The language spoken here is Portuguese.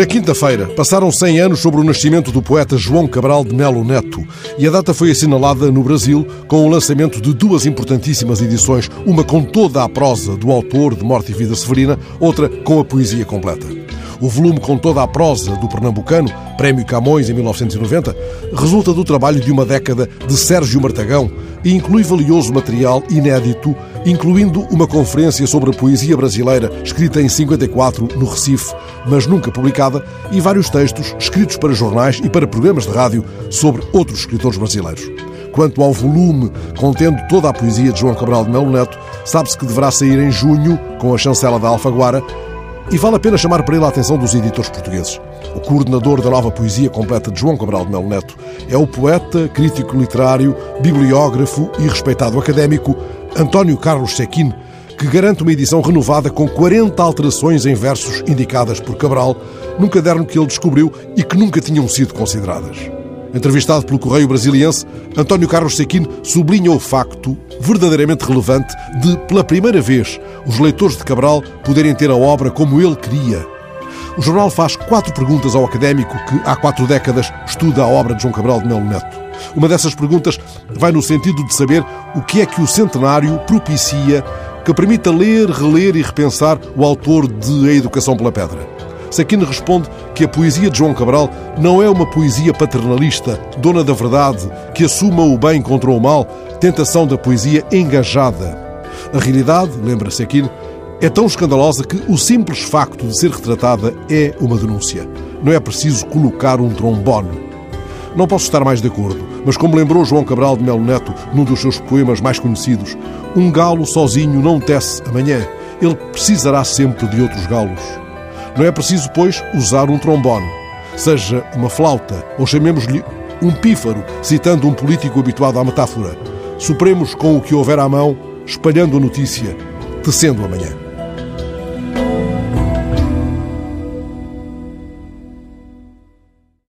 Na quinta-feira, passaram 100 anos sobre o nascimento do poeta João Cabral de Melo Neto e a data foi assinalada no Brasil com o lançamento de duas importantíssimas edições, uma com toda a prosa do autor de Morte e Vida Severina, outra com a poesia completa. O volume com toda a prosa do pernambucano, Prémio Camões em 1990, resulta do trabalho de uma década de Sérgio Martagão e inclui valioso material inédito, incluindo uma conferência sobre a poesia brasileira escrita em 54 no Recife, mas nunca publicada, e vários textos escritos para jornais e para programas de rádio sobre outros escritores brasileiros. Quanto ao volume contendo toda a poesia de João Cabral de Melo Neto, sabe-se que deverá sair em junho, com a chancela da Alfaguara, e vale a pena chamar para ele a atenção dos editores portugueses. O coordenador da nova poesia completa de João Cabral de Melo Neto é o poeta, crítico literário, bibliógrafo e respeitado académico António Carlos Sequin, que garante uma edição renovada com 40 alterações em versos indicadas por Cabral, num caderno que ele descobriu e que nunca tinham sido consideradas. Entrevistado pelo Correio Brasiliense, António Carlos Sequin sublinha o facto verdadeiramente relevante de, pela primeira vez, os leitores de Cabral poderem ter a obra como ele queria. O jornal faz quatro perguntas ao académico que, há quatro décadas, estuda a obra de João Cabral de Melo Neto. Uma dessas perguntas vai no sentido de saber o que é que o centenário propicia que permita ler, reler e repensar o autor de A Educação pela Pedra. Sequino responde que a poesia de João Cabral não é uma poesia paternalista, dona da verdade, que assuma o bem contra o mal, tentação da poesia engajada. A realidade, lembra Sequino, é tão escandalosa que o simples facto de ser retratada é uma denúncia. Não é preciso colocar um trombone. Não posso estar mais de acordo, mas como lembrou João Cabral de Melo Neto num dos seus poemas mais conhecidos, um galo sozinho não tece amanhã, ele precisará sempre de outros galos. Não é preciso, pois, usar um trombone, seja uma flauta ou chamemos-lhe um pífaro, citando um político habituado à metáfora. Supremos com o que houver à mão, espalhando a notícia, tecendo amanhã.